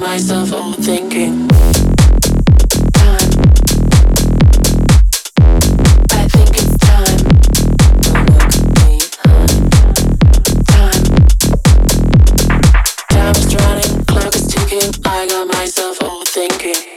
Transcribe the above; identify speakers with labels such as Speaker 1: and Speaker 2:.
Speaker 1: compromise